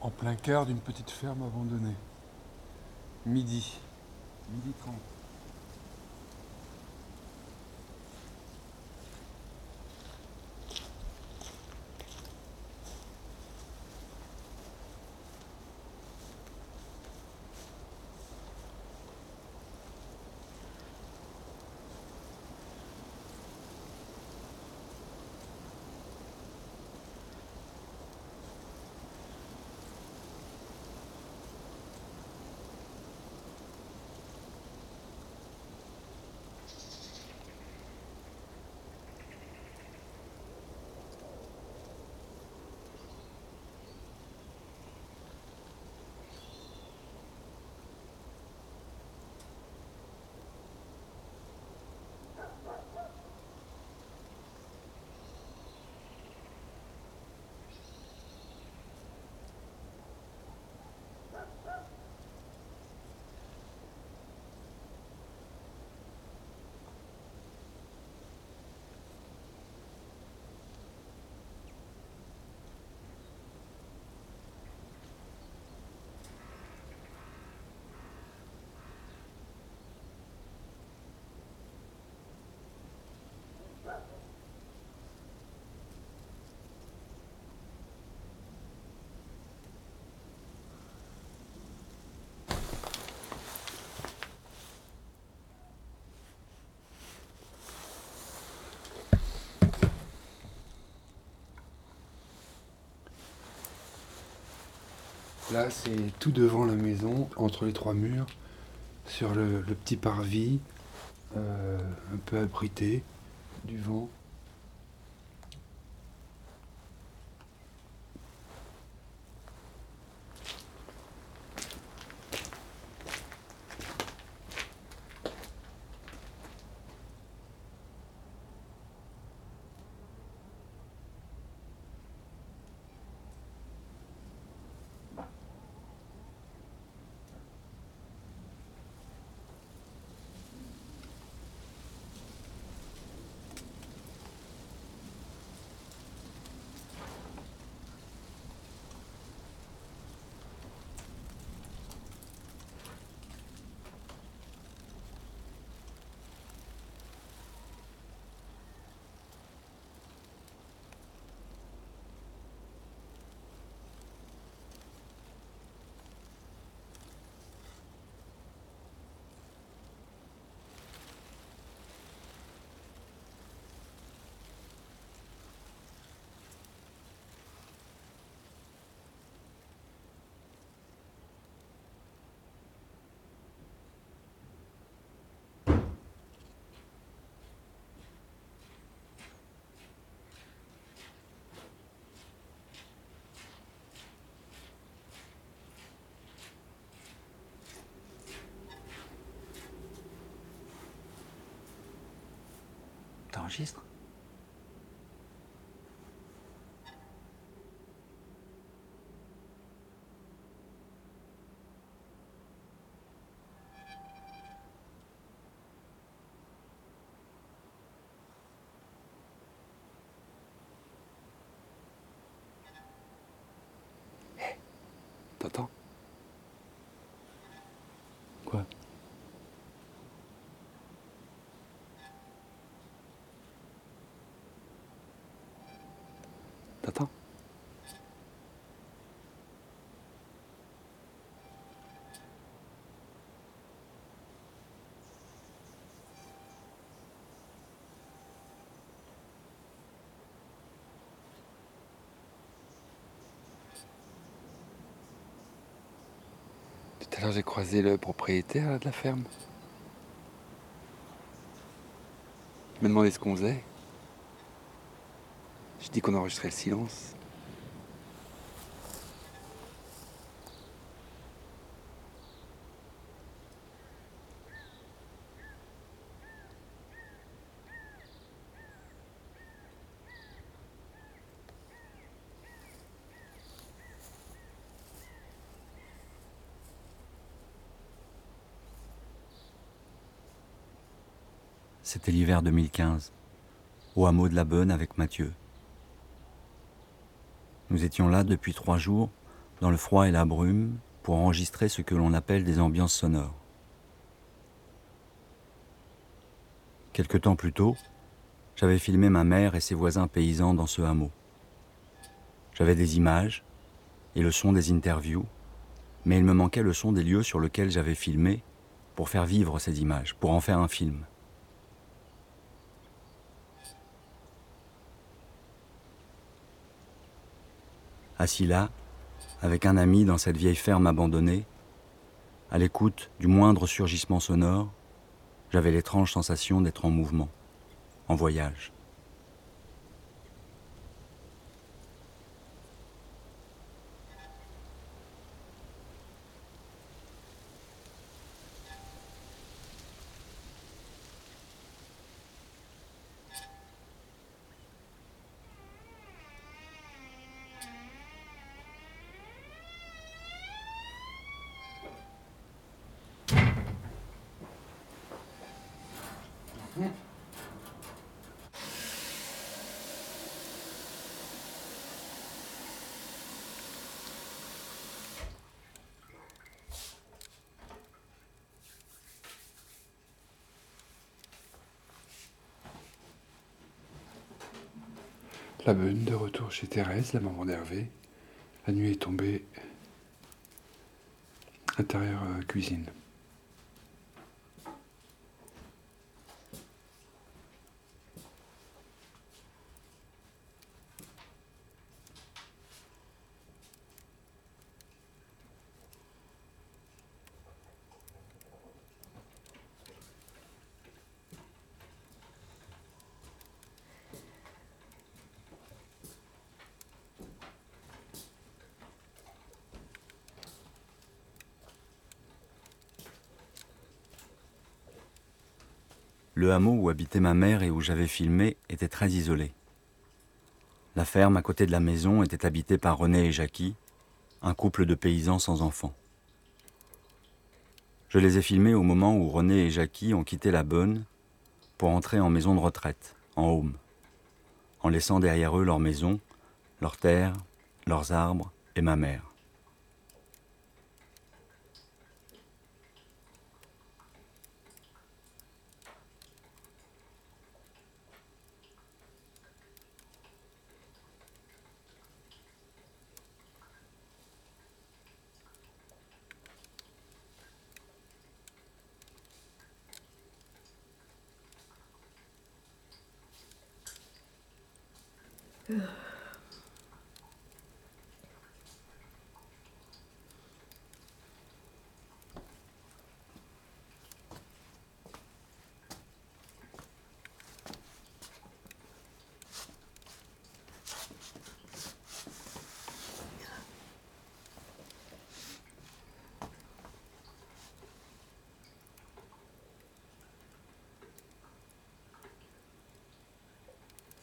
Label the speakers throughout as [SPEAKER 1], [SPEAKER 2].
[SPEAKER 1] en plein cœur d'une petite ferme abandonnée. Midi, midi 30. Là, c'est tout devant la maison, entre les trois murs, sur le, petit parvis, euh, un peu abrité du vent.
[SPEAKER 2] T'enregistres
[SPEAKER 1] T'entends
[SPEAKER 2] Quoi
[SPEAKER 1] T'entends Tout à l'heure, j'ai croisé le propriétaire de la ferme. Il m'a demandé ce qu'on faisait. Je dis qu'on enregistrait le silence.
[SPEAKER 2] C'était l'hiver 2015, au hameau de la Bonne avec Mathieu. Nous étions là depuis trois jours dans le froid et la brume, pour enregistrer ce que l'on appelle des ambiances sonores. Quelque temps plus tôt, j'avais filmé ma mère et ses voisins paysans dans ce hameau. J'avais des images et le son des interviews, mais il me manquait le son des lieux sur lesquels j'avais filmé pour faire vivre ces images, pour en faire un film. Assis là, avec un ami dans cette vieille ferme abandonnée, à l'écoute du moindre surgissement sonore, j'avais l'étrange sensation d'être en mouvement, en voyage.
[SPEAKER 1] La Beune, de retour chez Thérèse, la maman d'Hervé. La nuit est tombée. Intérieur euh, cuisine.
[SPEAKER 2] Le hameau où habitait ma mère et où j'avais filmé était très isolé. La ferme à côté de la maison était habitée par René et Jackie, un couple de paysans sans enfants. Je les ai filmés au moment où René et Jackie ont quitté la bonne pour entrer en maison de retraite, en home, en laissant derrière eux leur maison, leurs terres, leurs arbres et ma mère.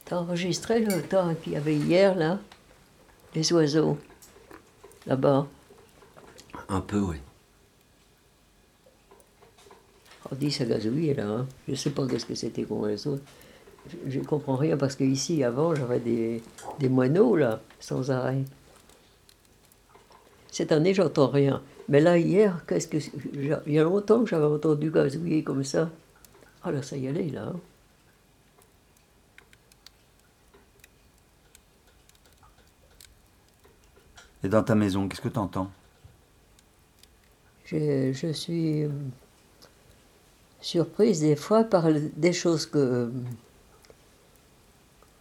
[SPEAKER 3] T'as enregistré le temps qu'il y avait hier, là Les oiseaux, là-bas.
[SPEAKER 2] Un peu, oui.
[SPEAKER 3] On dit ça gazouillait, là. Hein. Je sais pas qu'est-ce que c'était comme oiseau. Je ne comprends rien parce qu'ici, avant, j'avais des, des moineaux, là, sans arrêt. Cette année, j'entends rien. Mais là, hier, qu'est-ce que. Il y a longtemps que j'avais entendu gazouiller comme ça. Ah là, ça y allait, là. Hein.
[SPEAKER 2] Et dans ta maison, qu'est-ce que tu entends
[SPEAKER 3] je, suis euh, surprise des fois par des choses que,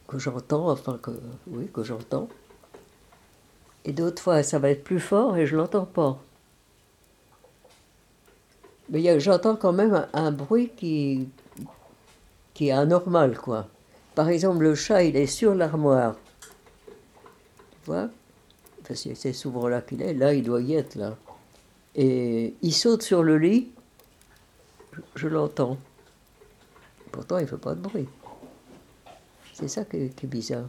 [SPEAKER 3] que j'entends, enfin que oui, que j'entends. Et d'autres fois, ça va être plus fort et je l'entends pas. Mais j'entends quand même un, un, bruit qui, qui est anormal, quoi. Par exemple, le chat, il est sur l'armoire. Tu vois? Parce que c'est souvent là qu'il est, là il doit y être là. Et il saute sur le lit, je, l'entends. Pourtant il ne fait pas de bruit. C'est ça qui est bizarre.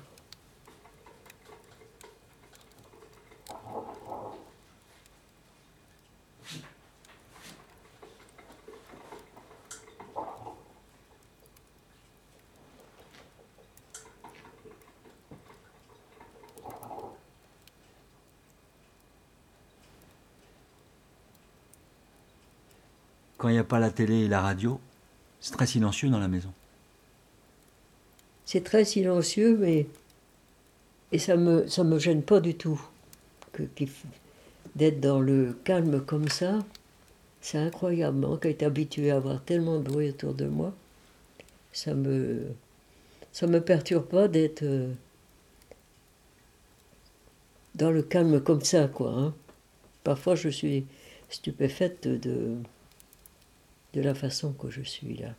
[SPEAKER 2] Quand il n'y a pas la télé et la radio, c'est très silencieux dans la maison.
[SPEAKER 3] C'est très silencieux, mais. Et ça me, ça me gêne pas du tout. D'être dans le calme comme ça, c'est incroyable. Moi qui été habitué à avoir tellement de bruit autour de moi, ça me. Ça me perturbe pas d'être. Euh, dans le calme comme ça, quoi. Hein. Parfois, je suis stupéfaite de, de la façon que je suis là.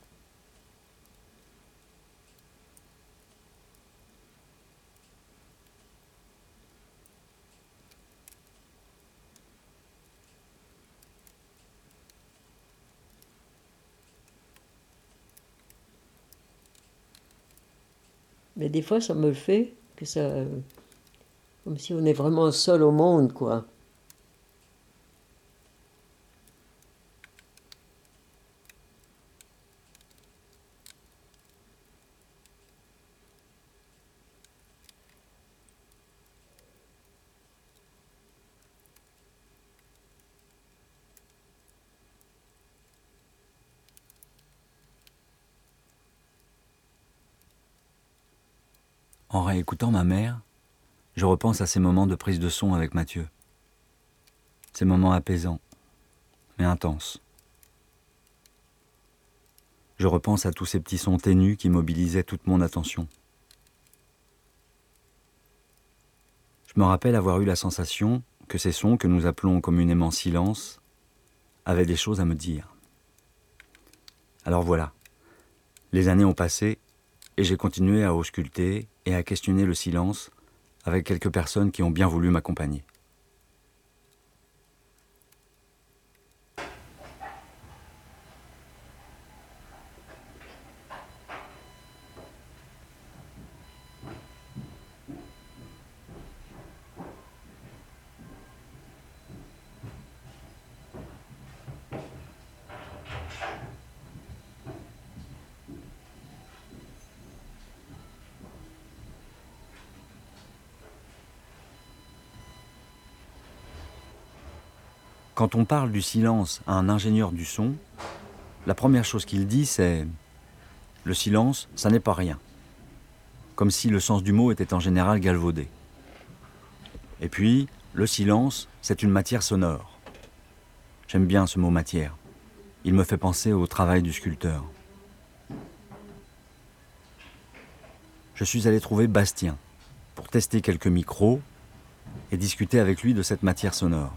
[SPEAKER 3] Mais des fois, ça me fait, que ça, comme si on est vraiment seul au monde, quoi.
[SPEAKER 2] En réécoutant ma mère, je repense à ces moments de prise de son avec Mathieu. Ces moments apaisants, mais intenses. Je repense à tous ces petits sons ténus qui mobilisaient toute mon attention. Je me rappelle avoir eu la sensation que ces sons que nous appelons communément silence avaient des choses à me dire. Alors voilà, les années ont passé et j'ai continué à ausculter et à questionner le silence avec quelques personnes qui ont bien voulu m'accompagner. Quand on parle du silence à un ingénieur du son, la première chose qu'il dit, c'est Le silence, ça n'est pas rien. Comme si le sens du mot était en général galvaudé. Et puis, le silence, c'est une matière sonore. J'aime bien ce mot matière. Il me fait penser au travail du sculpteur. Je suis allé trouver Bastien pour tester quelques micros et discuter avec lui de cette matière sonore.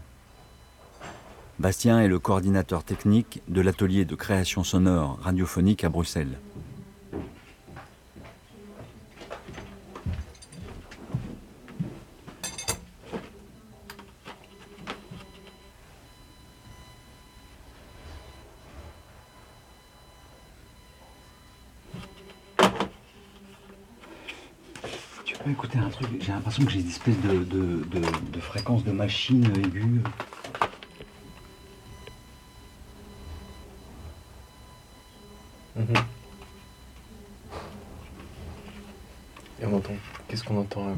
[SPEAKER 2] Bastien est le coordinateur technique de l'atelier de création sonore radiophonique à Bruxelles. Tu peux écouter un truc J'ai l'impression que j'ai une espèce de, de, de fréquence de machine aiguë.
[SPEAKER 4] Mhm. Et on entend. Qu'est-ce qu'on entend là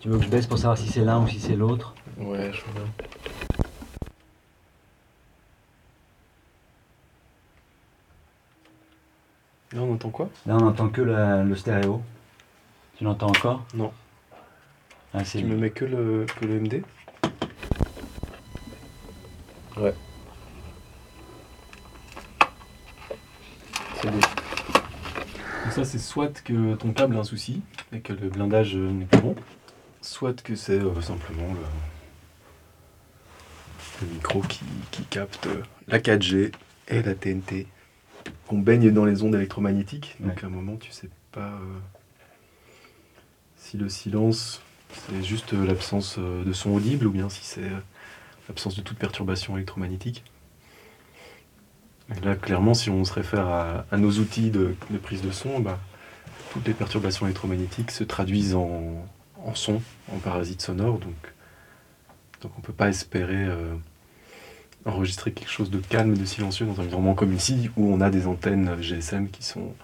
[SPEAKER 2] Tu veux que je baisse pour savoir si c'est l'un ou si c'est l'autre
[SPEAKER 4] Ouais, je veux bien. Là, on entend quoi?
[SPEAKER 2] Là, on entend que le stéréo. Tu l'entends encore?
[SPEAKER 4] Non. Ah, tu me mets que le, que le MD Ouais. ça, c'est soit que ton câble a un souci et que le blindage n'est pas bon, soit que c'est euh, simplement le, micro qui, capte la 4G et la TNT. qu'on baigne dans les ondes électromagnétiques. Donc à un moment, tu sais pas euh, si le silence, c'est juste l'absence euh, de son audible ou bien si c'est l'absence de toute perturbation électromagnétique là, clairement, si on se réfère à, nos outils de, prise de son, bah, toutes les perturbations électromagnétiques se traduisent en, son, en parasites sonores. Donc, donc on ne peut pas espérer euh, enregistrer quelque chose de calme, de silencieux dans un environnement comme ici, où on a des antennes GSM qui sont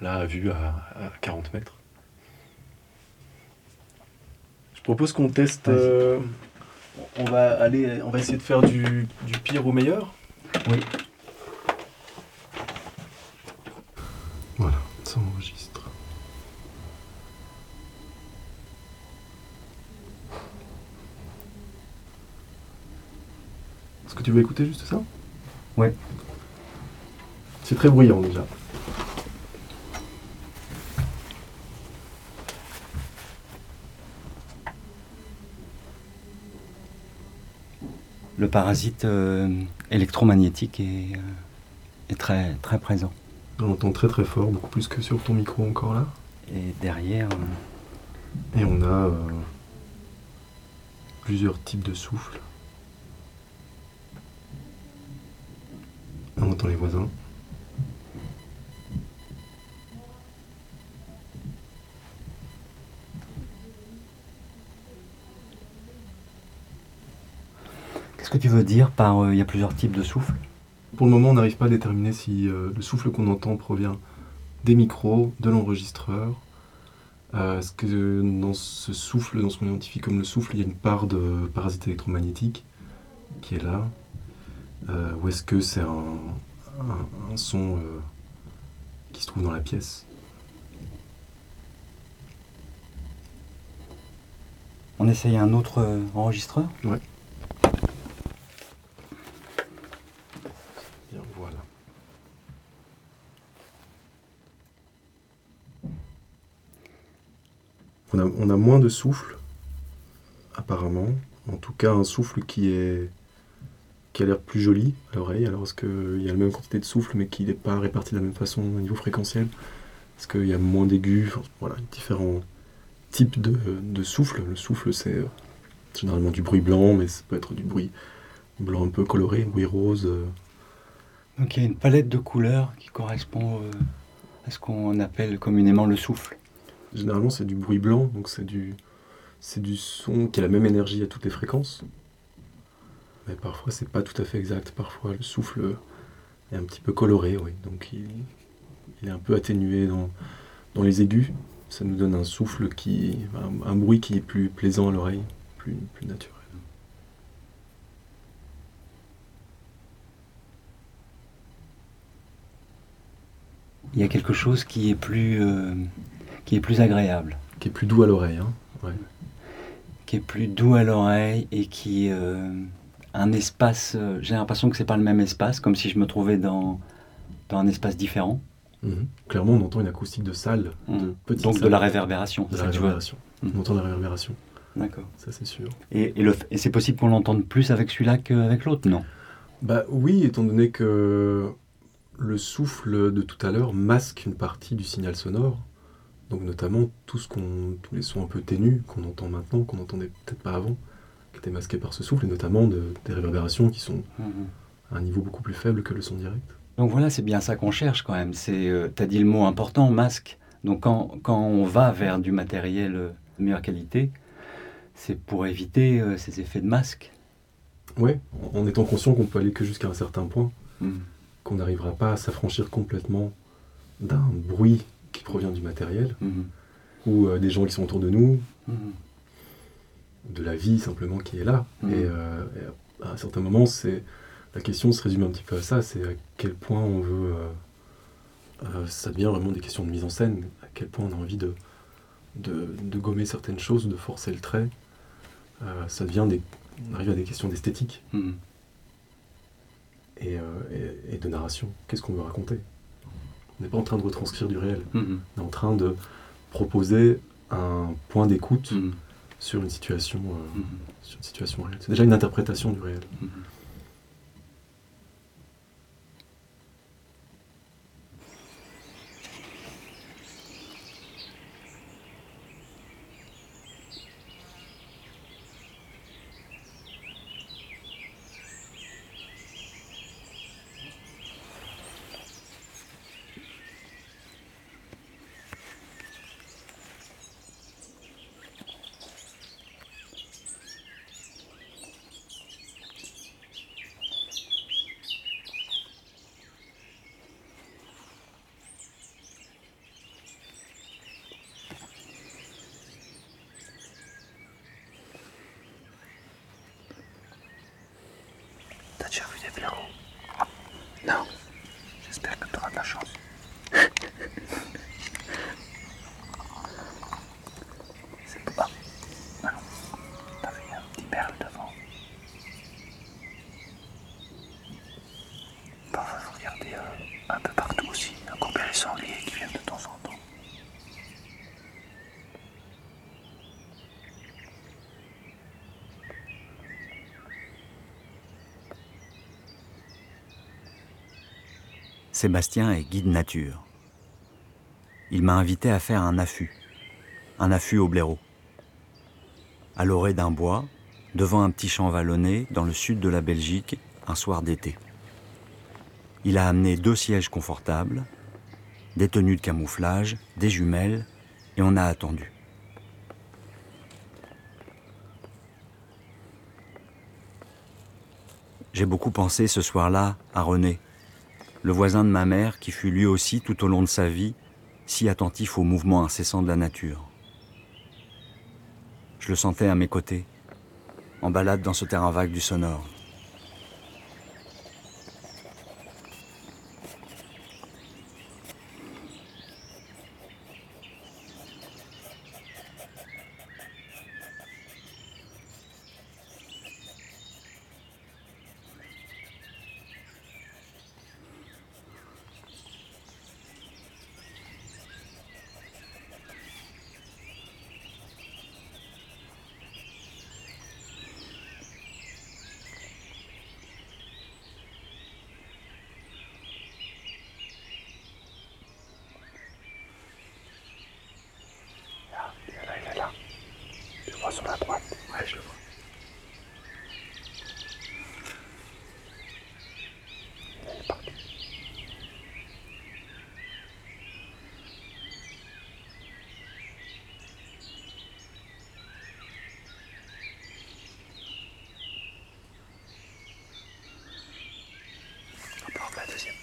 [SPEAKER 4] là à vue à, 40 mètres. Je propose qu'on teste. Euh, on va aller, on va essayer de faire du pire au meilleur.
[SPEAKER 2] Oui.
[SPEAKER 4] Voilà, ça enregistre. Est-ce que tu veux écouter juste ça?
[SPEAKER 2] Ouais.
[SPEAKER 4] C'est très bruyant déjà.
[SPEAKER 2] Le parasite euh, électromagnétique est, euh, est très, très présent.
[SPEAKER 4] On entend très très fort, beaucoup plus que sur ton micro encore là.
[SPEAKER 2] Et derrière, euh,
[SPEAKER 4] Et on a plusieurs types de souffles. On entend les voisins.
[SPEAKER 2] qu'est-ce que tu veux dire par euh, il y a plusieurs types de souffles
[SPEAKER 4] Pour le moment, on n'arrive pas à déterminer si euh, le souffle qu'on entend provient des micros, de l'enregistreur. Euh, Est-ce que dans ce souffle, dans ce qu'on identifie comme le souffle, il y a une part de parasite électromagnétique qui est là? Euh, Ou est-ce que c'est un, un- un son euh, qui se trouve dans la pièce?
[SPEAKER 2] On essaye un autre euh, enregistreur?
[SPEAKER 4] Bien, voilà. On a, on a moins de souffle, apparemment. En tout cas, un souffle qui est qui a l'air plus joli à l'oreille. Alors, est-ce qu'il y a la même quantité de souffle, mais qui n'est pas réparti de la même façon au niveau fréquentiel? Est-ce qu'il y a moins d'aigus? Enfin, Voilà, différents types de, de souffle. Le souffle, c'est généralement du bruit blanc, mais ça peut être du bruit blanc un peu coloré, bruit rose. euh,
[SPEAKER 2] Donc il y a une palette de couleurs qui correspond euh, à ce qu'on appelle communément le souffle.
[SPEAKER 4] Généralement, c'est du bruit blanc, donc c'est du, c'est du son qui a la même énergie à toutes les fréquences. Mais parfois, c'est pas tout à fait exact. Parfois, le souffle est un petit peu coloré, oui. Donc, il, il est un peu atténué dans, dans les aigus. Ça nous donne un souffle qui, un, un bruit qui est plus plaisant à l'oreille, plus, plus naturel.
[SPEAKER 2] Il y a quelque chose qui est plus, euh, qui est plus agréable,
[SPEAKER 4] Qui est plus doux à l'oreille, hein. Ouais.
[SPEAKER 2] qui est plus doux à l'oreille et qui euh, un espace. euh, J'ai l'impression que c'est pas le même espace, comme si je me trouvais dans, dans un espace différent.
[SPEAKER 4] Mhm. Clairement, on entend une acoustique de salle, de
[SPEAKER 2] Mhm.
[SPEAKER 4] petite
[SPEAKER 2] Donc de la réverbération.
[SPEAKER 4] De la réverbération.
[SPEAKER 2] Mhm.
[SPEAKER 4] On entend la réverbération,
[SPEAKER 2] D'accord.
[SPEAKER 4] ça c'est sûr.
[SPEAKER 2] Et c'est possible qu'on l'entende plus avec celui-là qu'avec l'autre, non?
[SPEAKER 4] Bah oui, étant donné que le souffle de tout à l'heure masque une partie du signal sonore, donc notamment tout ce qu'on, tous les sons un peu ténus qu'on entend maintenant, qu'on n'entendait peut-être pas avant, qui étaient masqués par ce souffle, et notamment de- des réverbérations qui sont à un niveau beaucoup plus faible que le son direct.
[SPEAKER 2] Donc voilà, c'est bien ça qu'on cherche quand même. C'est, euh, t'as dit le mot important, masque. Donc quand, quand on va vers du matériel euh, de meilleure qualité, c'est pour éviter euh, ces effets de masque.
[SPEAKER 4] Ouais, en étant conscient qu'on peut aller que jusqu'à un certain point,
[SPEAKER 2] Mhm.
[SPEAKER 4] qu'on n'arrivera pas à s'affranchir complètement d'un bruit qui provient du matériel,
[SPEAKER 2] Mhm.
[SPEAKER 4] ou euh, des gens qui sont autour de nous,
[SPEAKER 2] Mhm.
[SPEAKER 4] De la vie simplement qui est là. Et, euh, et à un certain moment, c'est la question se résume un petit peu à ça, c'est à quel point on veut... euh, euh, ça devient vraiment des questions de mise en scène, à quel point on a envie de, de, de gommer certaines choses, de forcer le trait. Ça devient des... On arrive à des questions d'esthétique
[SPEAKER 2] Mhm.
[SPEAKER 4] et, et- et de narration. Qu'est-ce qu'on veut raconter? On n'est pas en train de retranscrire du réel,
[SPEAKER 2] Mhm.
[SPEAKER 4] on est en train de proposer un point d'écoute
[SPEAKER 2] Mhm.
[SPEAKER 4] Sur une situation... euh,
[SPEAKER 2] Mhm.
[SPEAKER 4] sur une situation réelle. C'est déjà une interprétation du réel.
[SPEAKER 2] Mhm.
[SPEAKER 5] Déjà vu des blaireaux Non. J'espère que tu auras de la chance. C'est pas. Alors, t'as vu un petit perle devant. Parfois, faut regarder euh, un peu partout aussi. Couper les sangliers qui viennent de temps en temps.
[SPEAKER 2] Sébastien est guide nature. Il m'a invité à faire un affût, un affût au blaireau. À l'orée d'un bois, devant un petit champ vallonné dans le sud de la Belgique, un soir d'été. Il a amené deux sièges confortables, des tenues de camouflage, des jumelles, et on a attendu. J'ai beaucoup pensé ce soir-là à René, le voisin de ma mère qui fut lui aussi tout au long de sa vie si attentif aux mouvements incessants de la nature. Je le sentais à mes côtés, en balade dans ce terrain vague du sonore.
[SPEAKER 5] Là, il est là. Tu le vois sur la droite Ouais, je le vois. Il est parti. On peut en faire la deuxième.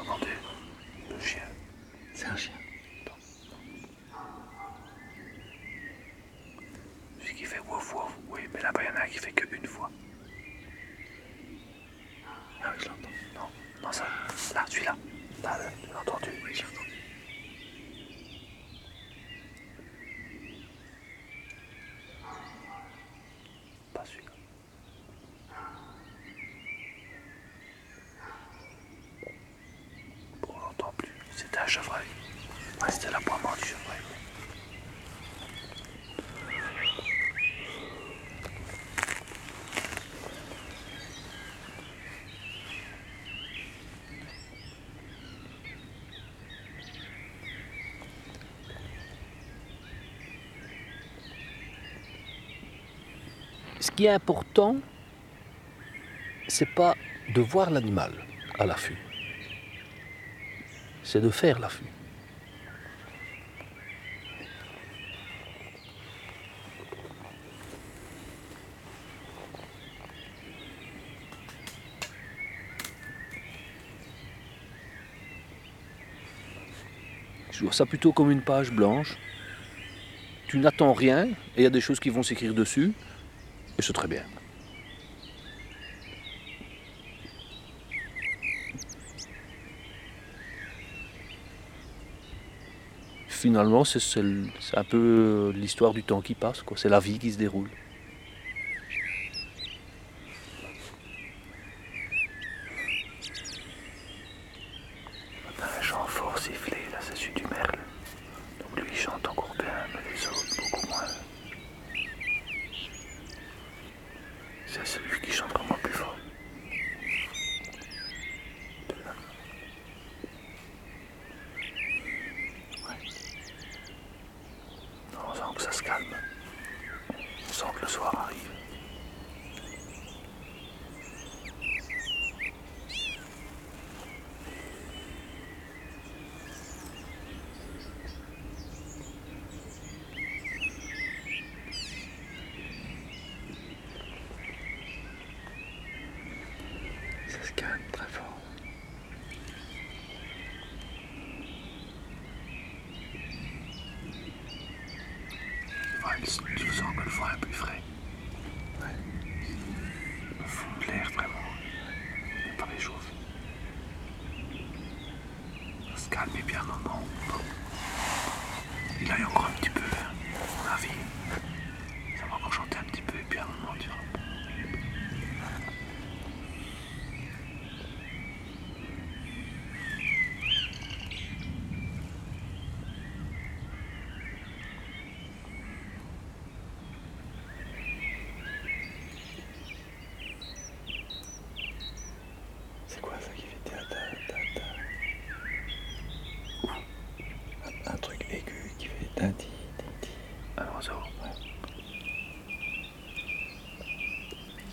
[SPEAKER 5] Entendez Le chien. C'est un chien. Celui qui fait wouf wouf, oui, mais là-bas, il y en a un qui fait qu'une fois. Ah je l'entends. Non, non, ça. Là, celui-là. Là, là, tu l'as entendu Oui, j'ai entendu. Pas celui-là. Bon, on l'entend plus. C'était un chevreuil. Ouais, c'était l'aboiement du chevreuil.
[SPEAKER 6] Qui est important, c'est pas de voir l'animal à l'affût. C'est de faire l'affût. Je vois ça plutôt comme une page blanche. Tu n'attends rien et il y a des choses qui vont s'écrire dessus. Et c'est très bien. Finalement, c'est un peu l'histoire du temps qui passe. C'est la vie qui se déroule.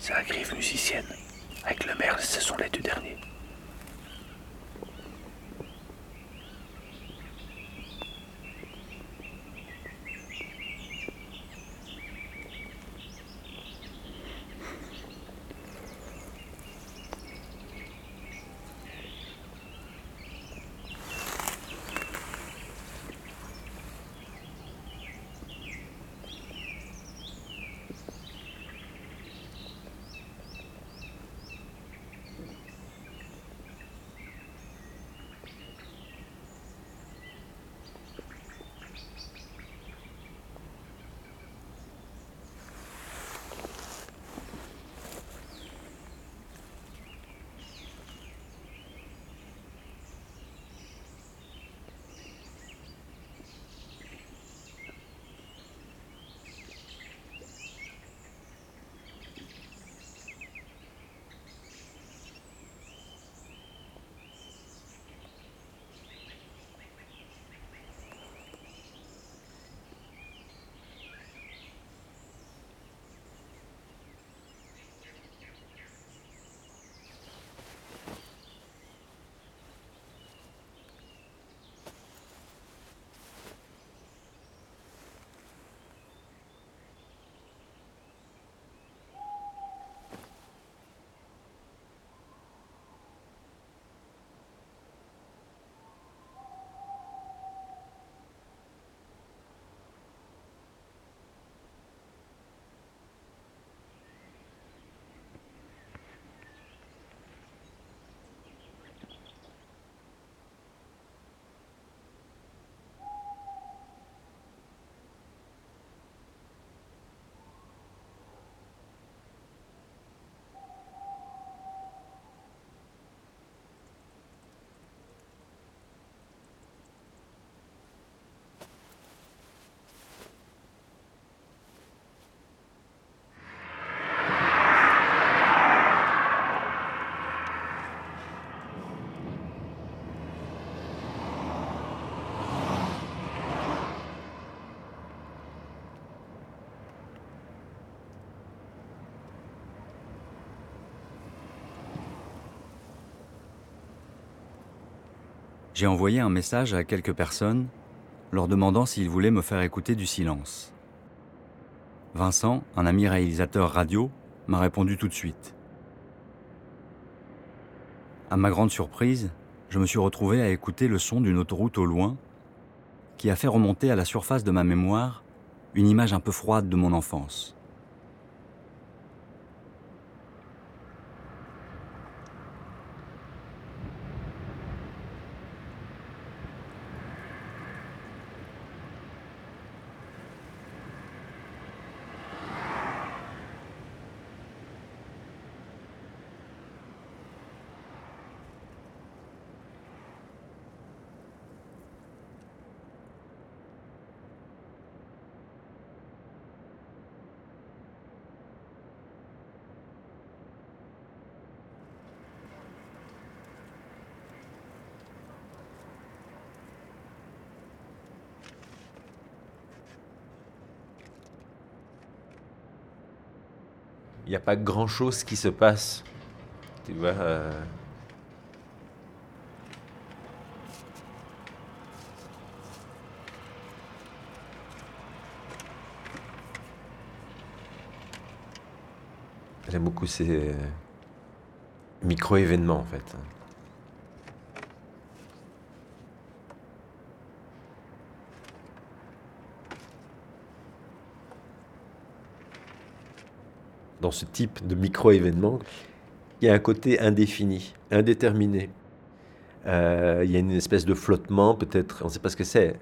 [SPEAKER 5] C'est la griffe musicienne. Avec le merle, ce sont les deux derniers.
[SPEAKER 2] J'ai envoyé un message à quelques personnes leur demandant s'ils voulaient me faire écouter du silence. Vincent, un ami réalisateur radio, m'a répondu tout de suite. À ma grande surprise, je me suis retrouvé à écouter le son d'une autoroute au loin qui a fait remonter à la surface de ma mémoire une image un peu froide de mon enfance.
[SPEAKER 7] Pas grand chose qui se passe. Tu vois. euh, J'aime beaucoup ces euh, micro-événements en fait. Dans ce type de micro-événement, il y a un côté indéfini, indéterminé. Euh, il y a une espèce de flottement, peut-être, on ne sait pas ce que c'est.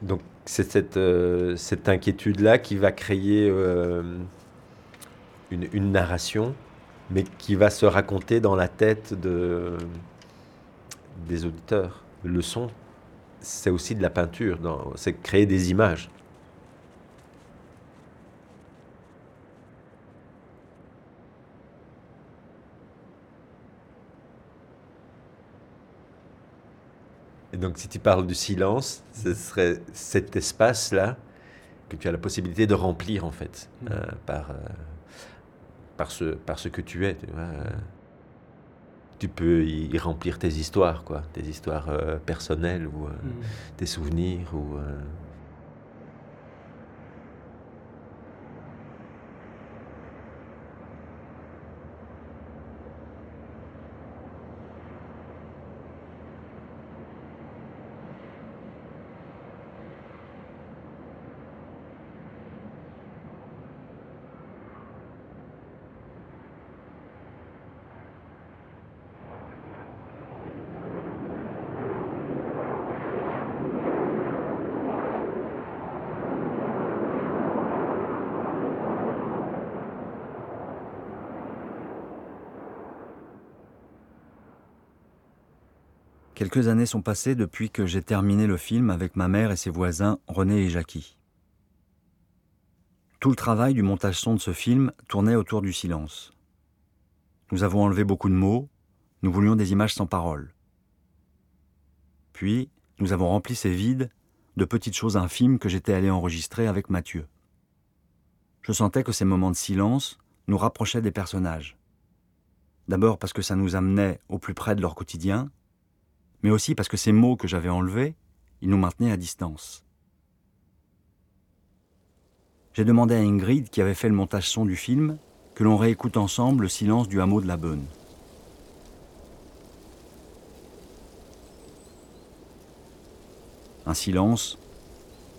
[SPEAKER 7] Donc c'est cette, euh, cette inquiétude-là qui va créer euh, une, une narration, mais qui va se raconter dans la tête de, des auditeurs. Le son, c'est aussi de la peinture, c'est créer des images. Et donc si tu parles du silence, ce serait cet espace-là que tu as la possibilité de remplir en fait
[SPEAKER 1] mmh.
[SPEAKER 7] euh, par, euh, par, ce, par ce que tu es. Euh. Tu peux y, remplir tes histoires, quoi, tes histoires euh, personnelles ou euh,
[SPEAKER 1] Mm.
[SPEAKER 7] tes souvenirs. Ou,
[SPEAKER 2] Quelques années sont passées depuis que j'ai terminé le film avec ma mère et ses voisins René et Jackie. Tout le travail du montage son de ce film tournait autour du silence. Nous avons enlevé beaucoup de mots, nous voulions des images sans parole. Puis, nous avons rempli ces vides de petites choses infimes que j'étais allé enregistrer avec Mathieu. Je sentais que ces moments de silence nous rapprochaient des personnages. D'abord parce que ça nous amenait au plus près de leur quotidien, mais aussi parce que ces mots que j'avais enlevés, ils nous maintenaient à distance. J'ai demandé à Ingrid, qui avait fait le montage son du film, que l'on réécoute ensemble le silence du hameau de la Beune. Un silence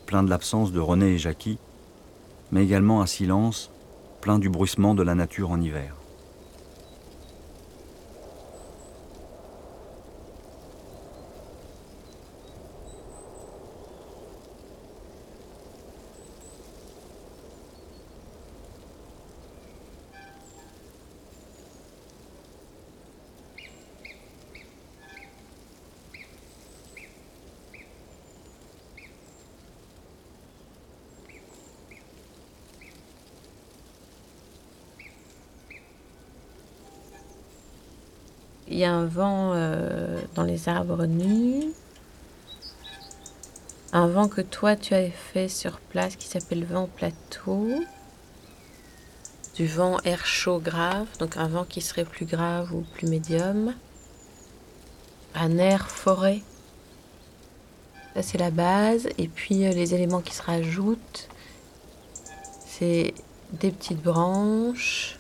[SPEAKER 2] plein de l'absence de René et Jackie, mais également un silence plein du bruissement de la nature en hiver.
[SPEAKER 8] Il y a un vent euh, dans les arbres nus. Un vent que toi tu avais fait sur place qui s'appelle vent plateau. Du vent air chaud grave, donc un vent qui serait plus grave ou plus médium. Un air forêt. Ça c'est la base. Et puis euh, les éléments qui se rajoutent, c'est des petites branches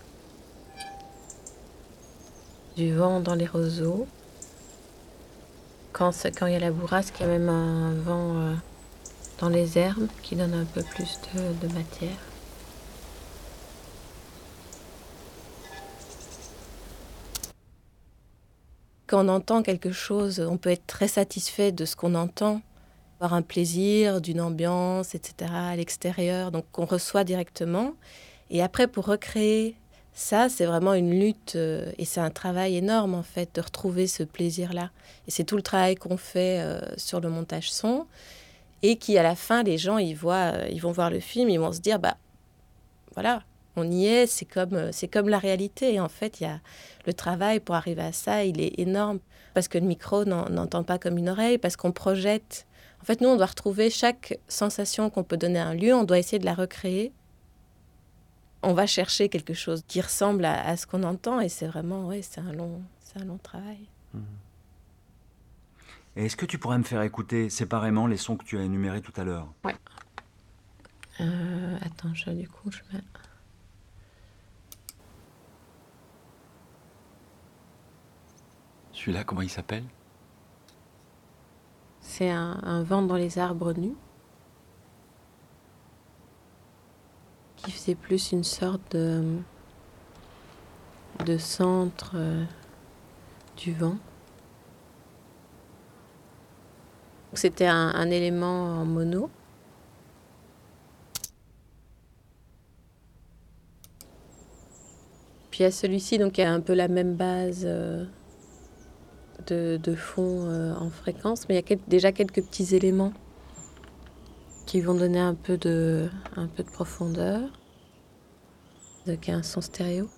[SPEAKER 8] du vent dans les roseaux. Quand, quand il y a la bourrasque, il y a même un vent euh, dans les herbes qui donne un peu plus de, de matière. Quand on entend quelque chose, on peut être très satisfait de ce qu'on entend, avoir un plaisir d'une ambiance, etc. à l'extérieur, donc qu'on reçoit directement. Et après, pour recréer ça, c'est vraiment une lutte euh, et c'est un travail énorme en fait de retrouver ce plaisir-là. Et c'est tout le travail qu'on fait euh, sur le montage son et qui à la fin les gens ils voient, euh, ils vont voir le film, ils vont se dire bah voilà, on y est, c'est comme c'est comme la réalité. Et en fait, il y a le travail pour arriver à ça, il est énorme parce que le micro n'en- n'entend pas comme une oreille, parce qu'on projette. En fait, nous on doit retrouver chaque sensation qu'on peut donner à un lieu, on doit essayer de la recréer on va chercher quelque chose qui ressemble à, à ce qu'on entend et c'est vraiment ouais c'est un long c'est un long travail.
[SPEAKER 2] Est-ce que tu pourrais me faire écouter séparément les sons que tu as énumérés tout à l'heure?
[SPEAKER 8] Euh, attends je, du coup je mets
[SPEAKER 2] Celui-là, comment il s'appelle?
[SPEAKER 8] C'est un, un vent dans les arbres nus qui faisait plus une sorte de de centre euh, du vent c'était un, élément en mono Puis il y a celui-ci, donc il y a un peu la même base euh, de, fond euh, en fréquence, mais il y a déjà quelques petits éléments qui vont donner un peu de, un peu de profondeur. Donc un son stéréo.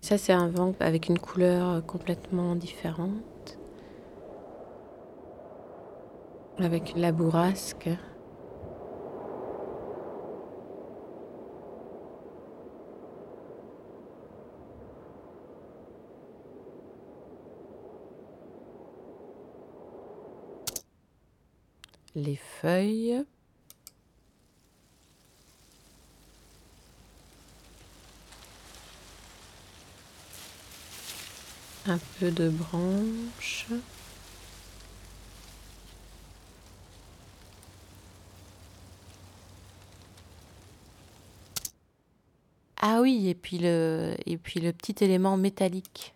[SPEAKER 8] Ça, c'est un vent avec une couleur complètement différente. Avec la bourrasque. Les feuilles. un peu de branches. Ah oui, et puis le, et puis le petit élément métallique.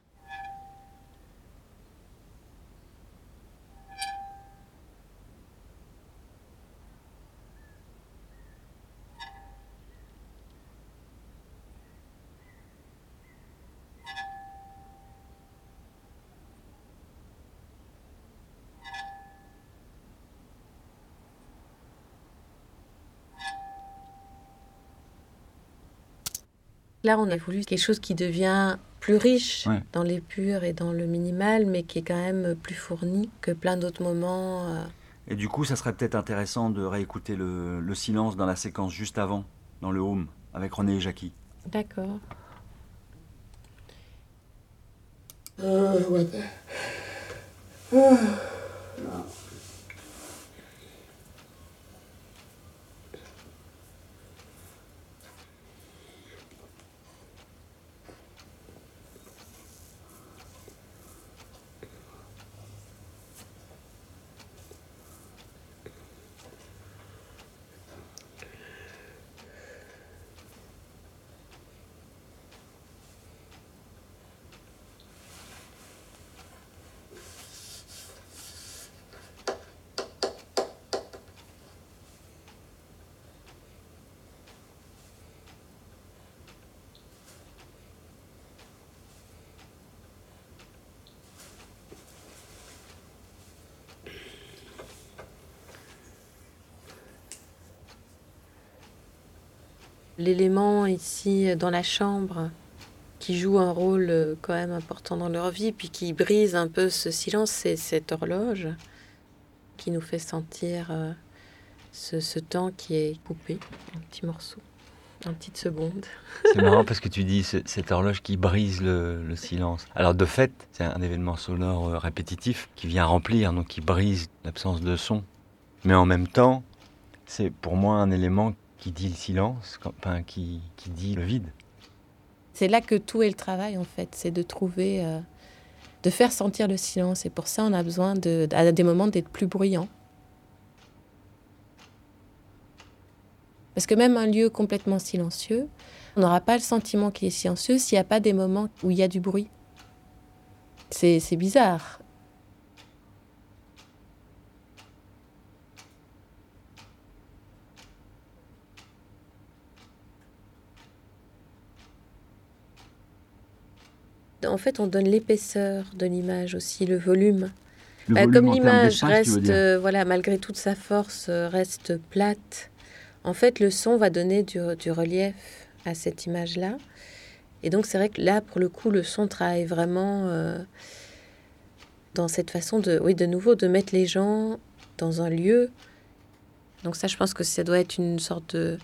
[SPEAKER 8] Là, on a voulu quelque chose qui devient plus riche
[SPEAKER 2] Ouais.
[SPEAKER 8] dans l'épure et dans le minimal, mais qui est quand même plus fourni que plein d'autres moments. euh.
[SPEAKER 2] Et du coup, ça serait peut-être intéressant de réécouter le, le silence dans la séquence juste avant, dans le home, avec René et Jackie.
[SPEAKER 8] D'accord. L'élément ici dans la chambre qui joue un rôle euh, quand même important dans leur vie, puis qui brise un peu ce silence, c'est cette horloge qui nous fait sentir euh, ce, temps qui est coupé, un petit morceau, en petite seconde.
[SPEAKER 2] C'est marrant parce que tu dis ce- cette horloge qui brise le, le silence. Alors de fait, c'est un événement sonore euh, répétitif qui vient remplir, donc qui brise l'absence de son. Mais en même temps, c'est pour moi un élément qui dit le silence, qui, qui dit le vide.
[SPEAKER 8] C'est là que tout est le travail en fait, c'est de trouver, euh, de faire sentir le silence. Et pour ça, on a besoin de, à des moments d'être plus bruyant. Parce que même un lieu complètement silencieux, on n'aura pas le sentiment qu'il est silencieux s'il n'y a pas des moments où il y a du bruit. C'est bizarre. En fait, on donne l'épaisseur de l'image aussi, le volume.
[SPEAKER 2] Le
[SPEAKER 8] Bah,
[SPEAKER 2] volume
[SPEAKER 8] comme l'image reste, euh, voilà, malgré toute sa force, euh, reste plate, en fait, le son va donner du, du relief à cette image-là. Et donc, c'est vrai que là, pour le coup, le son travaille vraiment euh, dans cette façon de, oui, de nouveau, de mettre les gens dans un lieu. Donc ça, je pense que ça doit être une sorte de...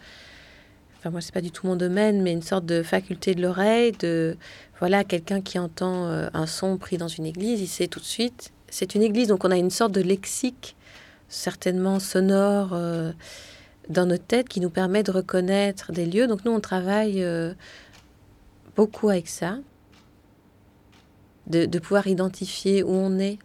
[SPEAKER 8] Enfin, moi, c'est pas du tout mon domaine, mais une sorte de faculté de l'oreille, de... Voilà, quelqu'un qui entend euh, un son pris dans une église, il sait tout de suite. C'est une église, donc on a une sorte de lexique, certainement sonore, euh, dans notre tête qui nous permet de reconnaître des lieux. Donc nous, on travaille euh, beaucoup avec ça, de, de pouvoir identifier où on est.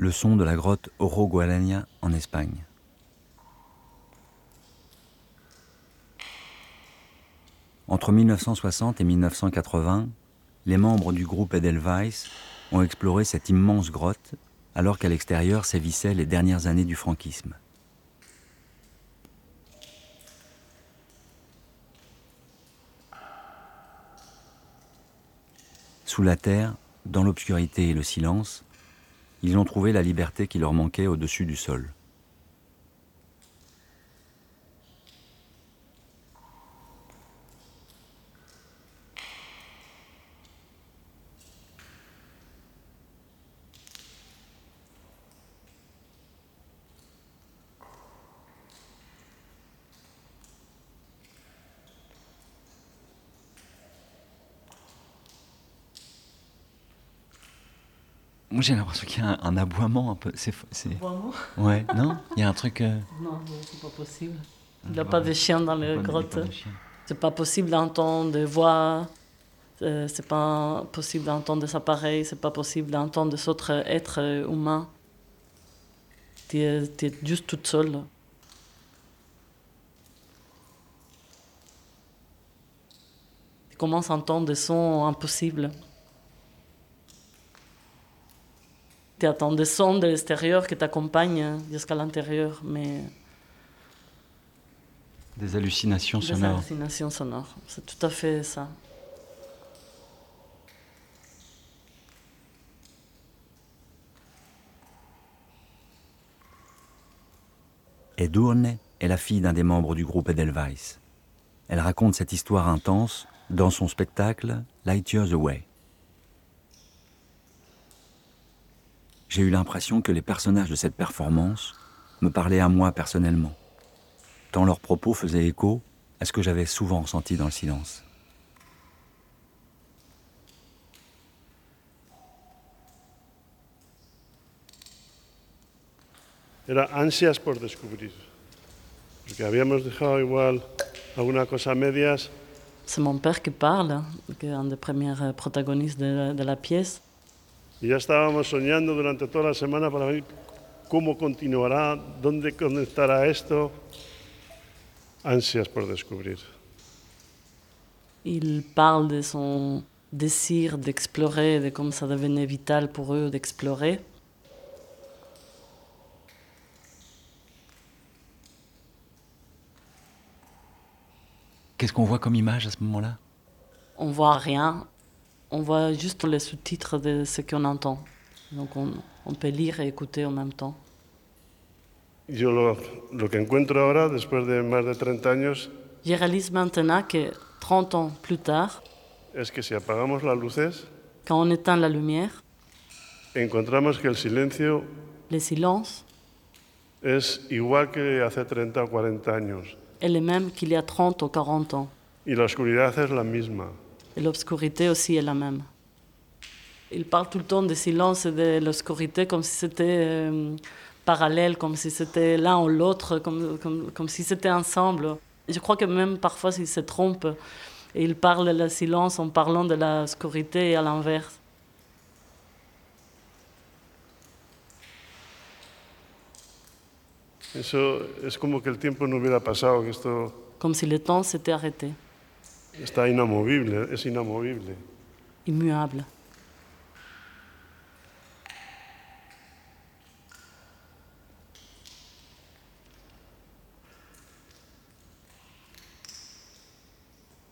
[SPEAKER 2] le son de la grotte Oro Gualaña en Espagne. Entre 1960 et 1980, les membres du groupe Edelweiss ont exploré cette immense grotte alors qu'à l'extérieur sévissaient les dernières années du franquisme. Sous la terre, dans l'obscurité et le silence, ils ont trouvé la liberté qui leur manquait au-dessus du sol. Moi j'ai l'impression qu'il y a un, un aboiement un peu. C'est.
[SPEAKER 9] Vraiment
[SPEAKER 2] Ouais, non? Il y a un truc. euh,
[SPEAKER 9] Non, c'est pas possible. Il n'y a pas de chien dans les grottes. C'est pas possible d'entendre des voix. euh, c'est pas possible d'entendre des appareils. C'est pas possible d'entendre des autres êtres humains. Tu es, tu es juste toute seule. Tu commences à entendre des sons impossibles. Tu attends des sons de l'extérieur qui t'accompagnent jusqu'à l'intérieur, mais
[SPEAKER 2] Des hallucinations
[SPEAKER 9] des
[SPEAKER 2] sonores.
[SPEAKER 9] hallucinations sonores. C'est tout à fait ça.
[SPEAKER 2] Edurne est la fille d'un des membres du groupe Edelweiss. Elle raconte cette histoire intense dans son spectacle Light Years Away. J'ai eu l'impression que les personnages de cette performance me parlaient à moi personnellement, tant leurs propos faisaient écho à ce que j'avais souvent ressenti dans le silence.
[SPEAKER 10] Era ansias por descubrir. Porque habíamos dejado igual alguna cosa a medias
[SPEAKER 9] C'est mon père qui parle, qui est un des premiers protagonistes de la, de la pièce.
[SPEAKER 10] Y ya estábamos soñando durante toda la semana para ver cómo continuará, dónde conectará esto. Ansias por descubrir.
[SPEAKER 9] Il parle de son désir d'explorer, de comme ça devenait vital pour eux d'explorer.
[SPEAKER 2] Qu'est-ce qu'on voit comme image à ce moment-là?
[SPEAKER 9] On voit rien, on voit juste les sous-titres de ce qu'on entend. Donc on, on peut lire et écouter en même temps.
[SPEAKER 10] Yo lo, lo que encuentro ahora, después de más de 30 años,
[SPEAKER 9] Je réalise maintenant que 30 ans plus tard,
[SPEAKER 10] es que si apagamos las luces,
[SPEAKER 9] quand on éteint la lumière,
[SPEAKER 10] encontramos que el silencio
[SPEAKER 9] le silence
[SPEAKER 10] es igual que hace 30 o 40 años
[SPEAKER 9] est le même qu'il y a 30 ou 40 ans.
[SPEAKER 10] y la oscuridad es la misma.
[SPEAKER 9] Et l'obscurité aussi est la même. Il parle tout le temps de silence et de l'obscurité comme si c'était euh, parallèle, comme si c'était l'un ou l'autre, comme, comme, comme si c'était ensemble. Je crois que même parfois il se trompe et il parle de le silence en parlant de l'obscurité et à l'inverse.
[SPEAKER 10] Eso es como que el tiempo no hubiera pasado, que esto
[SPEAKER 9] Comme si le temps s'était arrêté,
[SPEAKER 10] está inamovible, es inamovible.
[SPEAKER 9] immuable.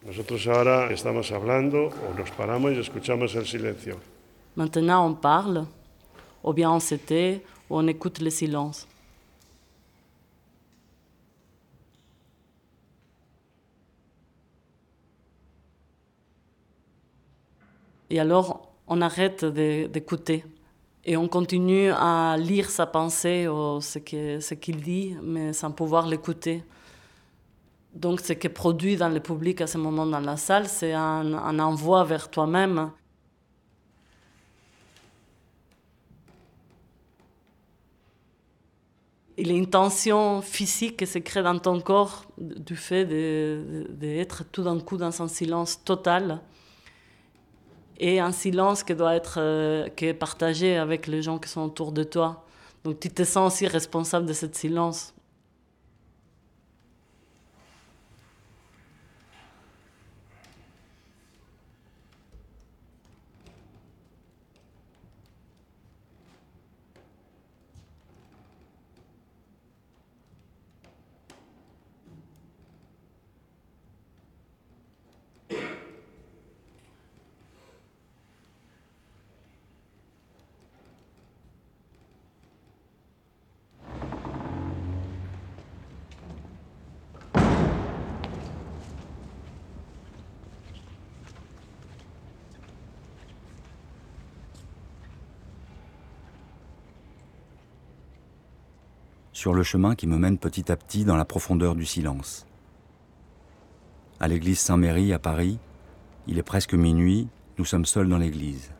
[SPEAKER 10] Nosotros ahora estamos hablando o nos paramos y escuchamos el silencio.
[SPEAKER 9] Maintenant on parle, ou bien on se tait, ou on écoute le silence. Et alors, on arrête d'écouter et on continue à lire sa pensée ou ce qu'il dit, mais sans pouvoir l'écouter. Donc, ce qui est produit dans le public à ce moment dans la salle, c'est un, envoi vers toi-même. Il y a une tension physique qui se crée dans ton corps du fait d'être tout d'un coup dans un silence total. Et un silence qui doit être euh, qui est partagé avec les gens qui sont autour de toi. Donc tu te sens aussi responsable de ce silence.
[SPEAKER 2] Sur le chemin qui me mène petit à petit dans la profondeur du silence. À l'église Saint-Méry à Paris, il est presque minuit, nous sommes seuls dans l'église.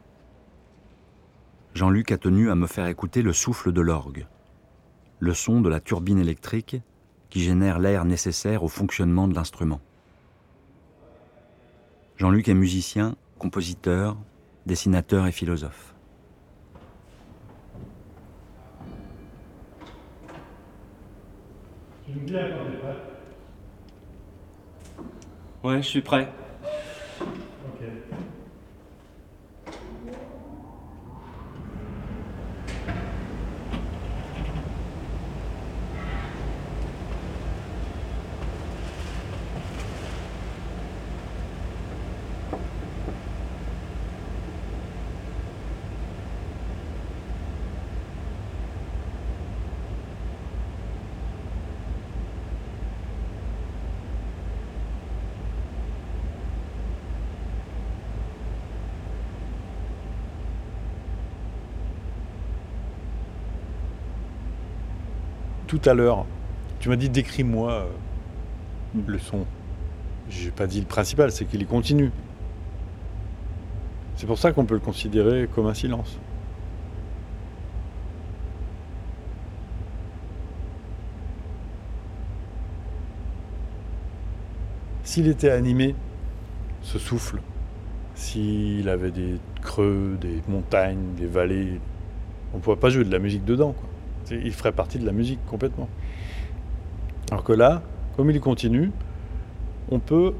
[SPEAKER 2] Jean-Luc a tenu à me faire écouter le souffle de l'orgue, le son de la turbine électrique qui génère l'air nécessaire au fonctionnement de l'instrument. Jean-Luc est musicien, compositeur, dessinateur et philosophe.
[SPEAKER 11] Ouais, je suis prêt.
[SPEAKER 12] Tout à l'heure, tu m'as dit décris-moi euh, le son. J'ai pas dit le principal, c'est qu'il est continu. C'est pour ça qu'on peut le considérer comme un silence. S'il était animé, ce souffle, s'il avait des creux, des montagnes, des vallées, on ne pourrait pas jouer de la musique dedans. Quoi il ferait partie de la musique complètement. Alors que là, comme il continue, on peut,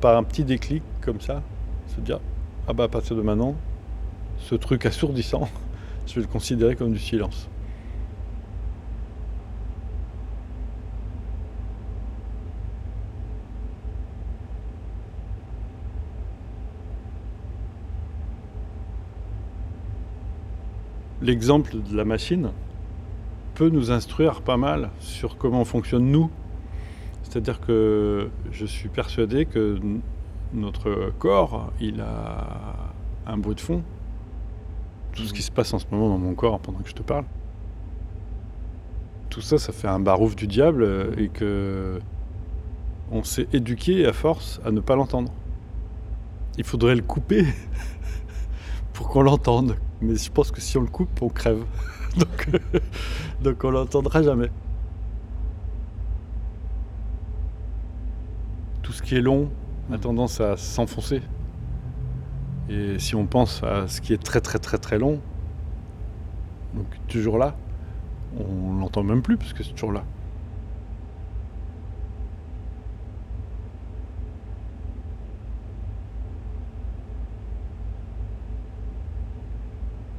[SPEAKER 12] par un petit déclic comme ça, se dire Ah bah à partir de maintenant, ce truc assourdissant, je vais le considérer comme du silence. L'exemple de la machine, peut nous instruire pas mal sur comment on fonctionne nous. C'est-à-dire que je suis persuadé que notre corps, il a un bruit de fond. Tout ce qui se passe en ce moment dans mon corps pendant que je te parle. Tout ça, ça fait un barouf du diable et que on s'est éduqué à force à ne pas l'entendre. Il faudrait le couper pour qu'on l'entende. Mais je pense que si on le coupe, on crève. donc, donc on l'entendra jamais. Tout ce qui est long a tendance à s'enfoncer. Et si on pense à ce qui est très très très très long, donc toujours là, on l'entend même plus parce que c'est toujours là.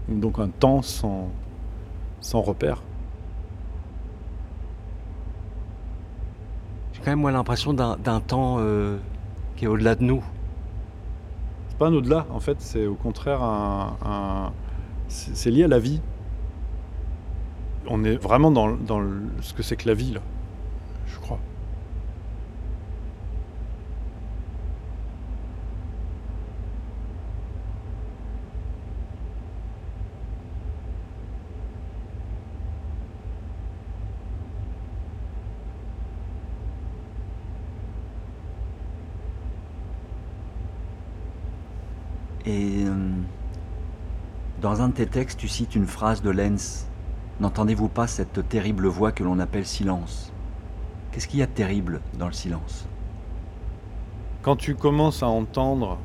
[SPEAKER 12] Donc un temps sans, sans repère.
[SPEAKER 11] J'ai quand même moi l'impression d'un temps euh, qui est au-delà de nous.
[SPEAKER 12] C'est pas un au-delà, en fait, c'est au contraire un, c'est lié à la vie. On est vraiment dans, dans ce que c'est que la vie là, je crois.
[SPEAKER 2] Et euh, dans un de tes textes, tu cites une phrase de Lenz. N'entendez-vous pas cette terrible voix que l'on appelle silence? Qu'est-ce qu'il y a de terrible dans le silence?
[SPEAKER 12] Quand tu commences à entendre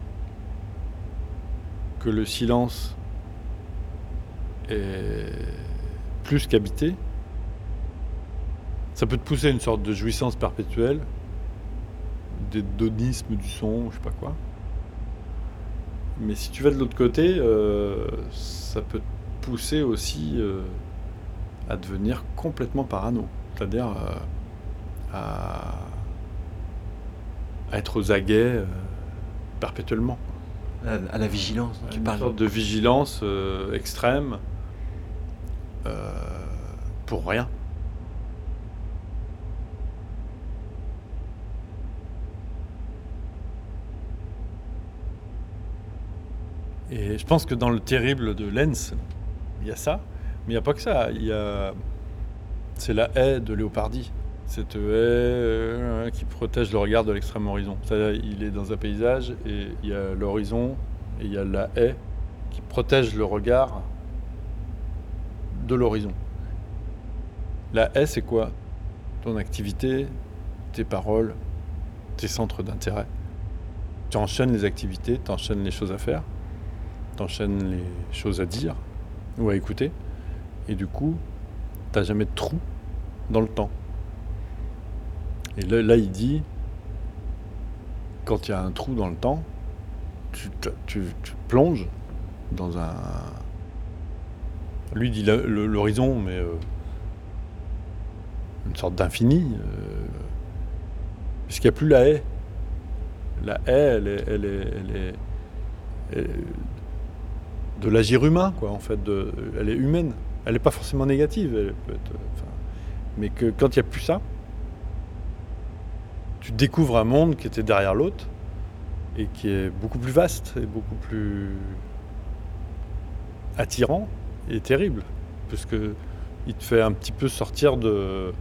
[SPEAKER 12] que le silence est plus qu'habité, ça peut te pousser à une sorte de jouissance perpétuelle, d'hédonisme du son, je sais pas quoi. Mais si tu vas de l'autre côté, euh, ça peut te pousser aussi euh, à devenir complètement parano. C'est-à-dire euh, à, à être aux aguets perpétuellement.
[SPEAKER 11] À, à la vigilance, tu
[SPEAKER 12] Une
[SPEAKER 11] parles.
[SPEAKER 12] sorte de vigilance extrême pour rien. Et je pense que dans le terrible de Lens, il y a ça, mais il n'y a pas que ça. Y a... C'est la haie de Léopardi. Cette haie euh, qui protège le regard de l'extrême horizon. C'est-à-dire, il est dans un paysage et il y a l'horizon et il y a la haie qui protège le regard de l'horizon. La haie, c'est quoi? Ton activité, tes paroles, tes centres d'intérêt. Tu enchaînes les activités, tu enchaînes les choses à faire, tu enchaînes les choses à dire ou à écouter. Et du coup, tu jamais de trou dans le temps. Et là, là, il dit, quand il y a un trou dans le temps, tu, tu- plonges dans un... Lui dit l'horizon, mais euh, une sorte d'infini, euh, puisqu'il n'y a plus la haie. La haie, elle elle est, elle est- elle est de l'agir humain, quoi, en fait. Elle est humaine. Elle n'est pas forcément négative, euh, mais que quand il n'y a plus ça, tu découvres un monde qui était derrière l'autre et qui est beaucoup plus vaste et beaucoup plus attirant et terrible, puisque il te fait un petit peu sortir de,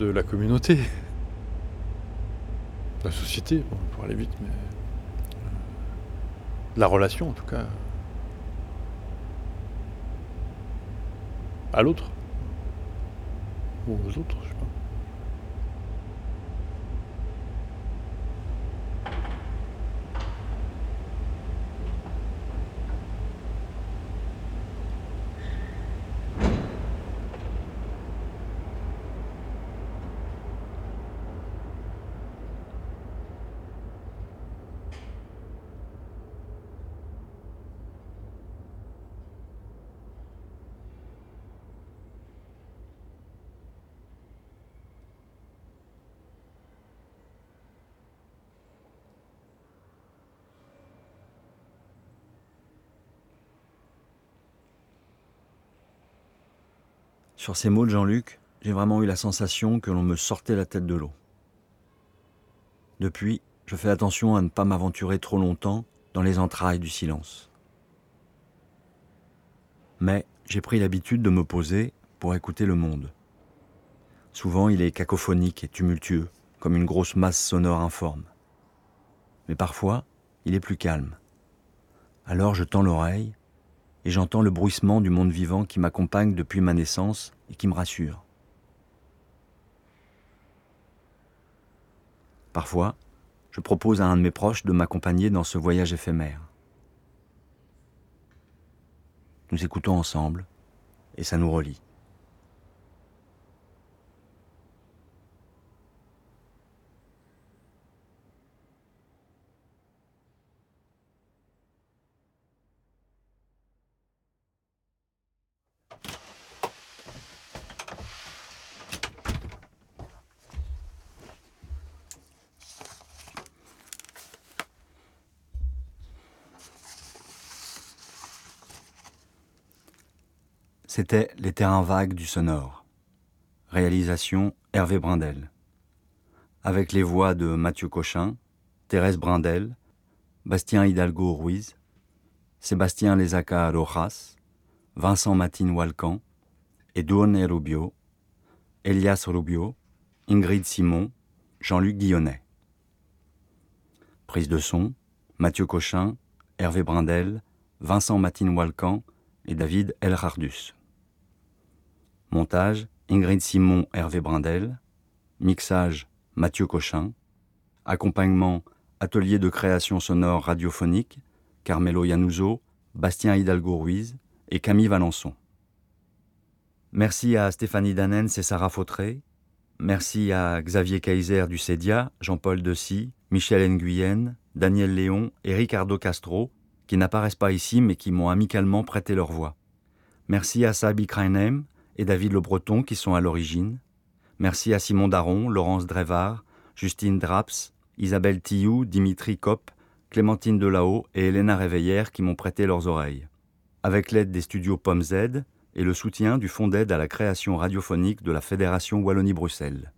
[SPEAKER 12] la communauté, de la société, pour aller vite, mais euh, la relation en tout cas, à l'autre, ou aux autres,
[SPEAKER 2] Sur ces mots de Jean-Luc, j'ai vraiment eu la sensation que l'on me sortait la tête de l'eau. Depuis, je fais attention à ne pas m'aventurer trop longtemps dans les entrailles du silence. Mais j'ai pris l'habitude de me poser pour écouter le monde. Souvent, il est cacophonique et tumultueux, comme une grosse masse sonore informe. Mais parfois, il est plus calme. Alors je tends l'oreille et j'entends le bruissement du monde vivant qui m'accompagne depuis ma naissance et qui me rassure. Parfois, je propose à un de mes proches de m'accompagner dans ce voyage éphémère. Nous écoutons ensemble et ça nous relie. C'était Les terrains vagues du sonore. Réalisation Hervé Brindel. Avec les voix de Mathieu Cochin, Thérèse Brindel, Bastien Hidalgo Ruiz, Sébastien Lezaca Rojas, Vincent Matin Walcan, Edouane Rubio, Elias Rubio, Ingrid Simon, Jean-Luc Guillonnet. Prise de son, Mathieu Cochin, Hervé Brindel, Vincent Matin Walcan et David Elhardus. Montage, Ingrid Simon, Hervé Brindel. Mixage, Mathieu Cochin. Accompagnement, atelier de création sonore radiophonique, Carmelo Yanuso, Bastien Hidalgo Ruiz et Camille Valençon. Merci à Stéphanie Danens et Sarah Fautré. Merci à Xavier Kaiser du CEDIA, Jean-Paul Dessy, Michel Nguyen, Daniel Léon et Ricardo Castro, qui n'apparaissent pas ici mais qui m'ont amicalement prêté leur voix. Merci à Sabi Kreinem et David Le Breton qui sont à l'origine. Merci à Simon Daron, Laurence Drevard, Justine Draps, Isabelle Tillou, Dimitri Kopp, Clémentine Delahaut et Elena Réveillère qui m'ont prêté leurs oreilles. Avec l'aide des studios Pomme Z et le soutien du Fonds d'aide à la création radiophonique de la Fédération Wallonie-Bruxelles.